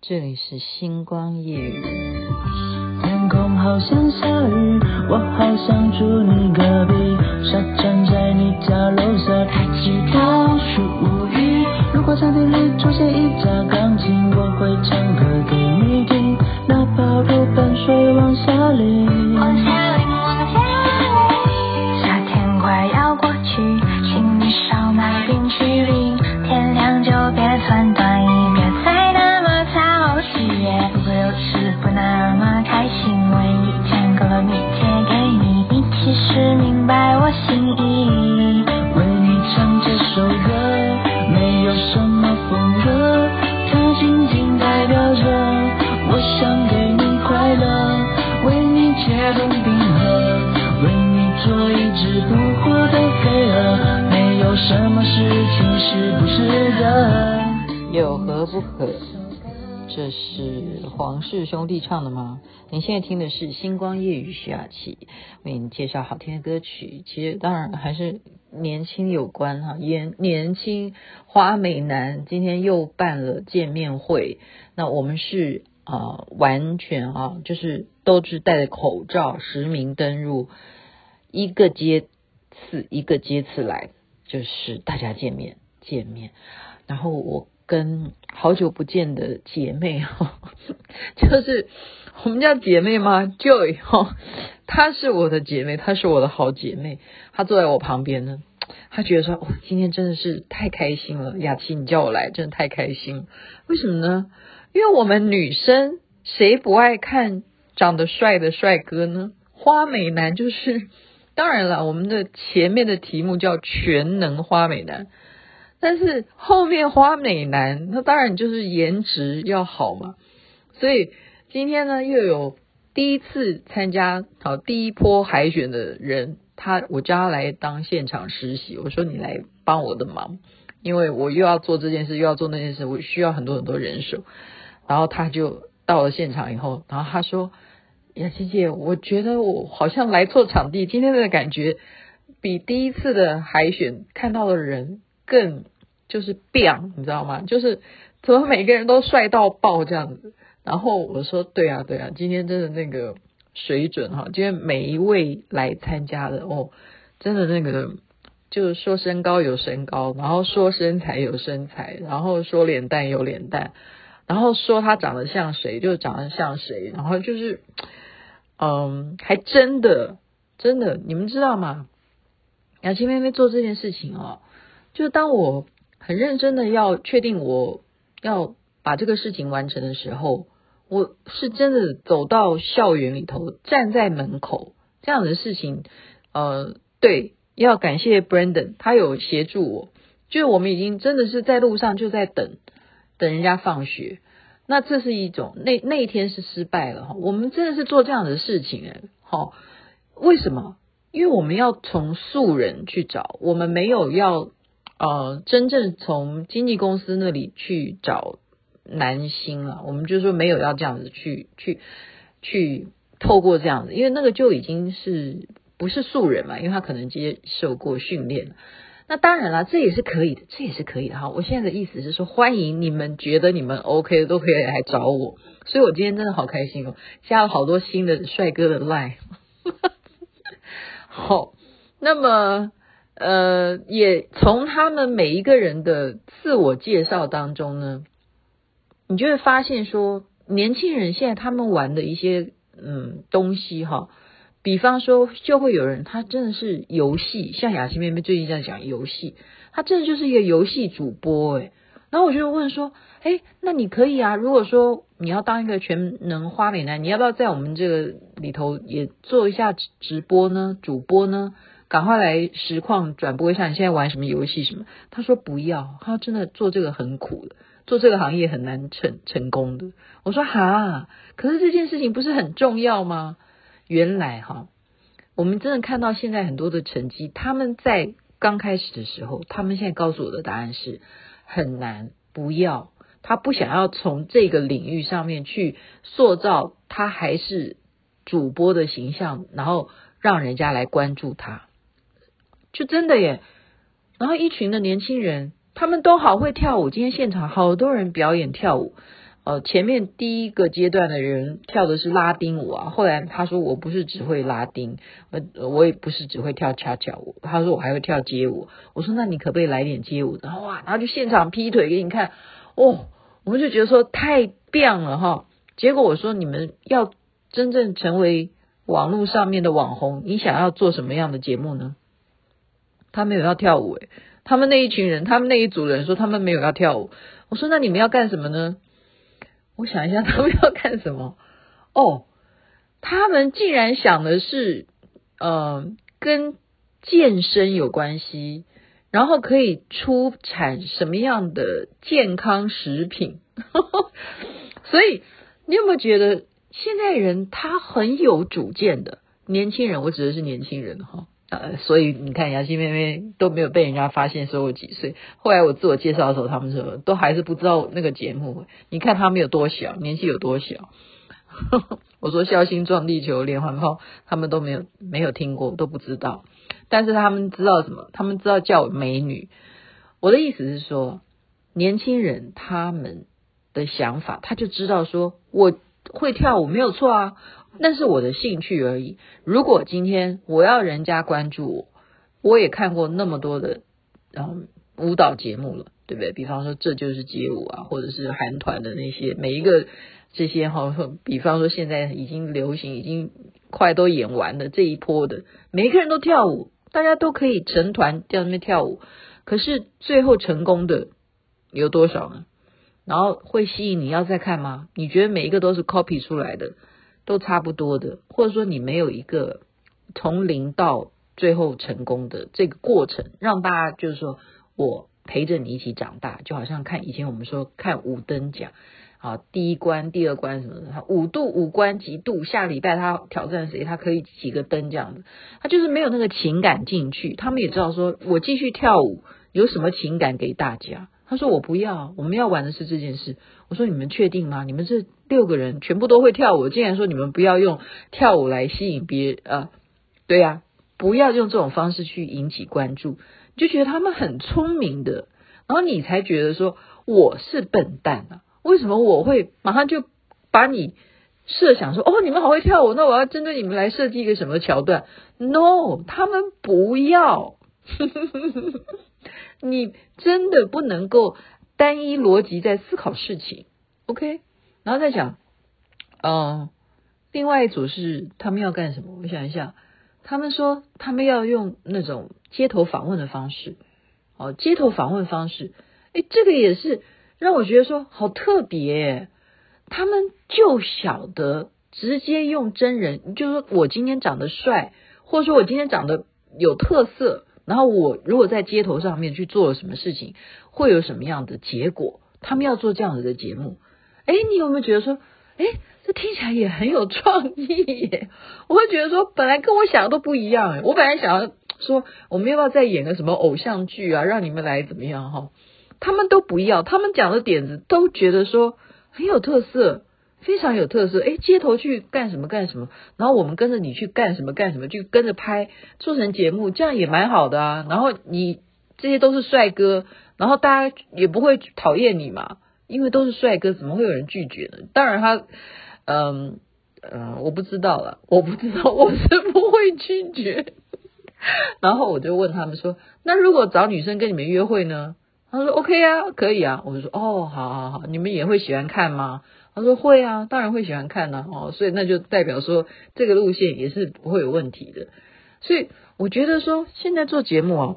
这里是星光夜。天空好像下雨，我好想住你隔壁，傻站在你家楼下，抬起头数乌云。如果餐厅里出现一架钢琴，我会唱歌给你听，哪怕如盆水往下淋。有何不可，这是黄氏兄弟唱的吗？您现在听的是《星光夜雨》徐雅琪为你介绍好听的歌曲。其实当然还是年轻有关哈，年年轻花美男今天又办了见面会。那我们是啊、呃，完全啊，就是都是戴着口罩实名登入，一个接次一个接次来，就是大家见面见面，然后我。跟好久不见的姐妹哈，就是我们叫姐妹吗？Joy 哈，她是我的姐妹，她是我的好姐妹，她坐在我旁边呢。她觉得说，哦，今天真的是太开心了，雅琪，你叫我来，真的太开心。为什么呢？因为我们女生谁不爱看长得帅的帅哥呢？花美男就是，当然了，我们的前面的题目叫全能花美男。但是后面花美男，那当然就是颜值要好嘛。所以今天呢，又有第一次参加好第一波海选的人，他我叫他来当现场实习，我说你来帮我的忙，因为我又要做这件事，又要做那件事，我需要很多很多人手。然后他就到了现场以后，然后他说：“雅琪姐，我觉得我好像来错场地，今天的感觉比第一次的海选看到的人。”更就是变，你知道吗？就是怎么每个人都帅到爆这样子。然后我说对啊对啊，今天真的那个水准哈，今天每一位来参加的哦，真的那个就是说身高有身高，然后说身材有身材，然后说脸蛋有脸蛋，然后说他长得像谁就长得像谁，然后就是嗯，还真的真的，你们知道吗？雅琪妹妹做这件事情哦。就当我很认真的要确定我要把这个事情完成的时候，我是真的走到校园里头，站在门口这样的事情，呃，对，要感谢 Brandon，他有协助我。就是我们已经真的是在路上就在等，等人家放学。那这是一种，那那一天是失败了哈。我们真的是做这样的事情哎，好，为什么？因为我们要从素人去找，我们没有要。呃，真正从经纪公司那里去找男星了，我们就说没有要这样子去去去透过这样子，因为那个就已经是不是素人嘛，因为他可能接受过训练。那当然了，这也是可以的，这也是可以的哈。我现在的意思是说，欢迎你们觉得你们 OK 的都可以来找我，所以我今天真的好开心哦，加了好多新的帅哥的 line。好，那么。呃，也从他们每一个人的自我介绍当中呢，你就会发现说，年轻人现在他们玩的一些嗯东西哈，比方说就会有人他真的是游戏，像雅琪妹妹最近在讲游戏，他真的就是一个游戏主播诶。然后我就问说，诶，那你可以啊，如果说你要当一个全能花美男，你要不要在我们这个里头也做一下直播呢？主播呢？赶快来实况转播一下，你现在玩什么游戏什么？他说不要，他真的做这个很苦的，做这个行业很难成成功的。我说哈，可是这件事情不是很重要吗？原来哈，我们真的看到现在很多的成绩，他们在刚开始的时候，他们现在告诉我的答案是很难，不要，他不想要从这个领域上面去塑造他还是主播的形象，然后让人家来关注他。就真的耶，然后一群的年轻人，他们都好会跳舞。今天现场好多人表演跳舞，呃，前面第一个阶段的人跳的是拉丁舞啊，后来他说我不是只会拉丁，呃，我也不是只会跳恰恰舞，他说我还会跳街舞。我说那你可不可以来点街舞然后？哇，然后就现场劈腿给你看，哦，我们就觉得说太棒了哈。结果我说你们要真正成为网络上面的网红，你想要做什么样的节目呢？他没有要跳舞诶，他们那一群人，他们那一组人说他们没有要跳舞。我说那你们要干什么呢？我想一下，他们要干什么？哦，他们竟然想的是，呃，跟健身有关系，然后可以出产什么样的健康食品？所以你有没有觉得现在人他很有主见的年轻人？我指的是年轻人哈。呃，所以你看，雅欣妹妹都没有被人家发现说我几岁。后来我自我介绍的时候，他们说都还是不知道那个节目。你看他们有多小，年纪有多小。我说《孝心撞地球》连环炮，他们都没有没有听过，都不知道。但是他们知道什么？他们知道叫我美女。我的意思是说，年轻人他们的想法，他就知道说我会跳舞没有错啊。那是我的兴趣而已。如果今天我要人家关注我，我也看过那么多的嗯舞蹈节目了，对不对？比方说这就是街舞啊，或者是韩团的那些每一个这些哈，比方说现在已经流行，已经快都演完了这一波的，每一个人都跳舞，大家都可以成团在那边跳舞。可是最后成功的有多少呢？然后会吸引你要再看吗？你觉得每一个都是 copy 出来的？都差不多的，或者说你没有一个从零到最后成功的这个过程，让大家就是说我陪着你一起长大，就好像看以前我们说看五灯奖啊，第一关、第二关什么的，五度五关几度，下礼拜他挑战谁，他可以几个灯这样子，他就是没有那个情感进去，他们也知道说我继续跳舞有什么情感给大家。他说我不要，我们要玩的是这件事。我说你们确定吗？你们这六个人全部都会跳舞，竟然说你们不要用跳舞来吸引别人啊？对呀，不要用这种方式去引起关注，就觉得他们很聪明的，然后你才觉得说我是笨蛋啊？为什么我会马上就把你设想说哦，你们好会跳舞，那我要针对你们来设计一个什么桥段？No，他们不要。你真的不能够单一逻辑在思考事情，OK？然后再讲，嗯、另外一组是他们要干什么？我想一下，他们说他们要用那种街头访问的方式，哦，街头访问方式，诶，这个也是让我觉得说好特别，他们就晓得直接用真人，就是说我今天长得帅，或者说我今天长得有特色。然后我如果在街头上面去做了什么事情，会有什么样的结果？他们要做这样子的节目，哎，你有没有觉得说，哎，这听起来也很有创意耶？我会觉得说，本来跟我想的都不一样。我本来想要说，我们要不要再演个什么偶像剧啊，让你们来怎么样哈？他们都不要，他们讲的点子都觉得说很有特色。非常有特色，哎，街头去干什么干什么，然后我们跟着你去干什么干什么，就跟着拍，做成节目，这样也蛮好的啊。然后你这些都是帅哥，然后大家也不会讨厌你嘛，因为都是帅哥，怎么会有人拒绝呢？当然他，嗯嗯、我不知道了，我不知道，我是不会拒绝。然后我就问他们说，那如果找女生跟你们约会呢？他说 OK 啊，可以啊。我就说哦，好好好，你们也会喜欢看吗？他说会啊，当然会喜欢看呢，哦，所以那就代表说这个路线也是不会有问题的。所以我觉得说现在做节目啊，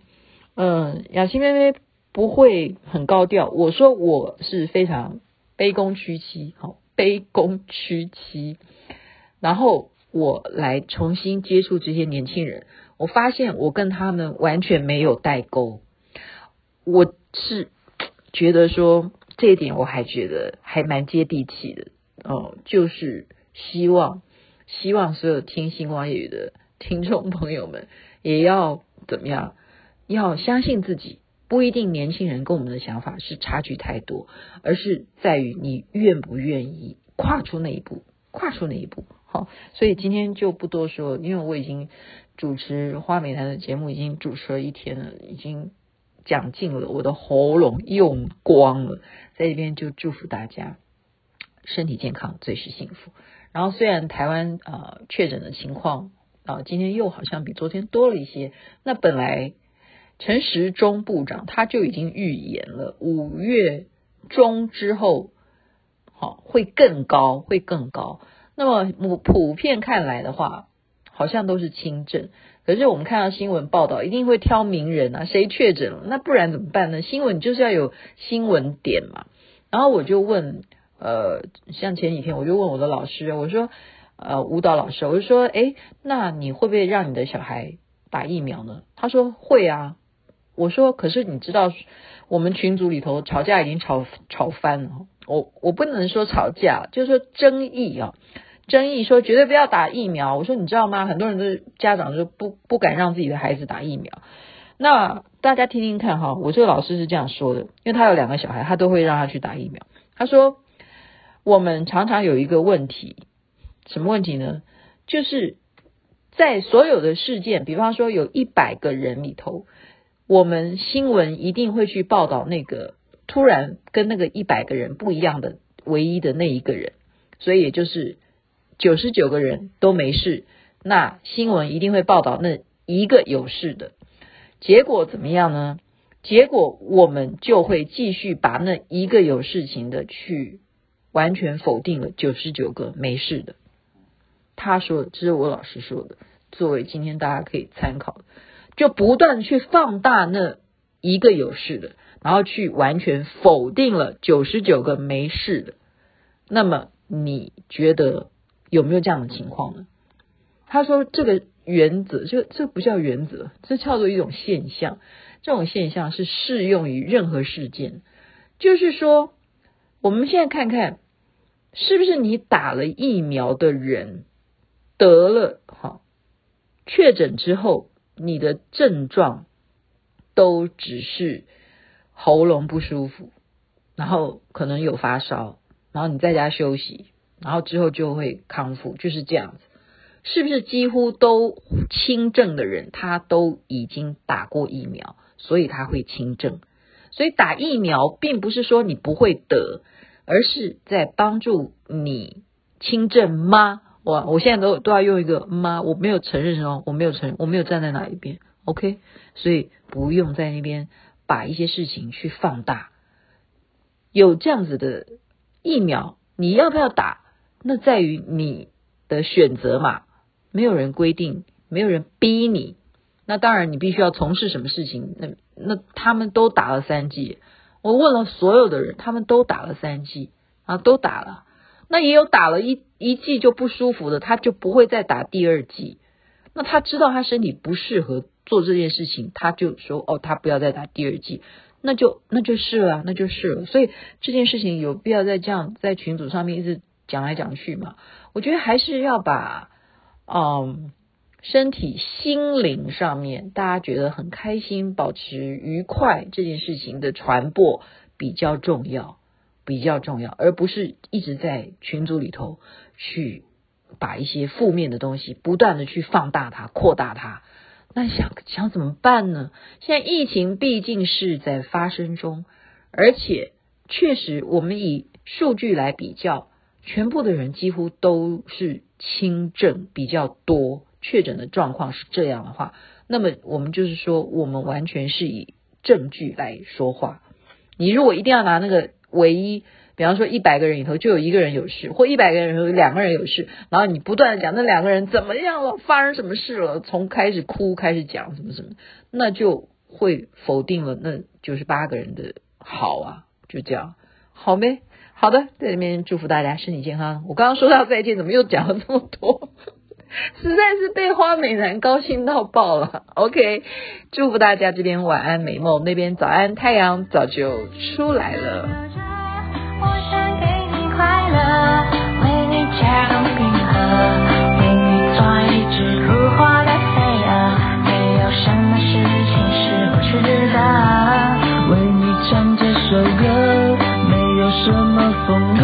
嗯，雅琪妹妹不会很高调。我说我是非常卑躬屈膝，好，卑躬屈膝，然后我来重新接触这些年轻人，我发现我跟他们完全没有代沟，我是觉得说。这一点我还觉得还蛮接地气的哦，就是希望希望所有听星光夜语的听众朋友们也要怎么样？要相信自己，不一定年轻人跟我们的想法是差距太多，而是在于你愿不愿意跨出那一步，跨出那一步。好，所以今天就不多说，因为我已经主持花美男的节目已经主持了一天了，已经。讲尽了，我的喉咙用光了，在这边就祝福大家，身体健康最是幸福。然后虽然台湾啊、呃、确诊的情况啊、呃、今天又好像比昨天多了一些，那本来陈时中部长他就已经预言了五月中之后，好、哦、会更高，会更高。那么普普遍看来的话，好像都是轻症。可是我们看到新闻报道，一定会挑名人啊，谁确诊了？那不然怎么办呢？新闻就是要有新闻点嘛。然后我就问，呃，像前几天我就问我的老师，我说，呃，舞蹈老师，我就说，诶，那你会不会让你的小孩打疫苗呢？他说会啊。我说，可是你知道，我们群组里头吵架已经吵吵翻了。我我不能说吵架，就是说争议啊。争议说绝对不要打疫苗，我说你知道吗？很多人都家长就不不敢让自己的孩子打疫苗。那大家听听看哈，我这个老师是这样说的，因为他有两个小孩，他都会让他去打疫苗。他说我们常常有一个问题，什么问题呢？就是在所有的事件，比方说有一百个人里头，我们新闻一定会去报道那个突然跟那个一百个人不一样的唯一的那一个人，所以也就是。九十九个人都没事，那新闻一定会报道那一个有事的。结果怎么样呢？结果我们就会继续把那一个有事情的去完全否定了九十九个没事的。他说的，这是我老师说的，作为今天大家可以参考，就不断去放大那一个有事的，然后去完全否定了九十九个没事的。那么你觉得？有没有这样的情况呢？他说：“这个原则，这这不叫原则，这叫做一种现象。这种现象是适用于任何事件。就是说，我们现在看看，是不是你打了疫苗的人得了哈确诊之后，你的症状都只是喉咙不舒服，然后可能有发烧，然后你在家休息。”然后之后就会康复，就是这样子，是不是几乎都轻症的人，他都已经打过疫苗，所以他会轻症。所以打疫苗并不是说你不会得，而是在帮助你轻症吗？我我现在都都要用一个吗？我没有承认哦，我没有承认，我没有站在哪一边，OK？所以不用在那边把一些事情去放大。有这样子的疫苗，你要不要打？那在于你的选择嘛，没有人规定，没有人逼你。那当然，你必须要从事什么事情？那那他们都打了三剂，我问了所有的人，他们都打了三剂啊，都打了。那也有打了一一剂就不舒服的，他就不会再打第二剂。那他知道他身体不适合做这件事情，他就说哦，他不要再打第二剂，那就那就是了，那就是了。所以这件事情有必要在这样在群组上面一直。讲来讲去嘛，我觉得还是要把嗯身体心灵上面大家觉得很开心、保持愉快这件事情的传播比较重要，比较重要，而不是一直在群组里头去把一些负面的东西不断的去放大它、扩大它。那想想怎么办呢？现在疫情毕竟是在发生中，而且确实我们以数据来比较。全部的人几乎都是轻症比较多，确诊的状况是这样的话，那么我们就是说，我们完全是以证据来说话。你如果一定要拿那个唯一，比方说一百个人里头就有一个人有事，或一百个人有两个人有事，然后你不断的讲那两个人怎么样了，发生什么事了，从开始哭开始讲什么什么，那就会否定了那九十八个人的好啊，就这样，好没？好的，在这边祝福大家身体健康。我刚刚说到再见，怎么又讲了这么多？实在是被花美男高兴到爆了。OK，祝福大家这边晚安美梦，那边早安太阳早就出来了。么风格？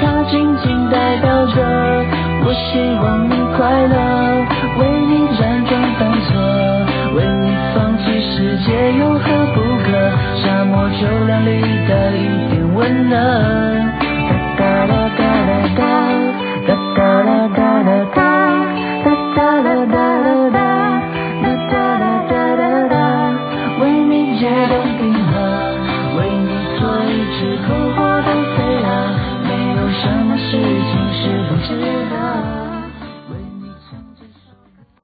它仅仅代表着我希望你快乐，为你辗转反侧，为你放弃世界有何不可？沙漠就亮丽的一点温暖。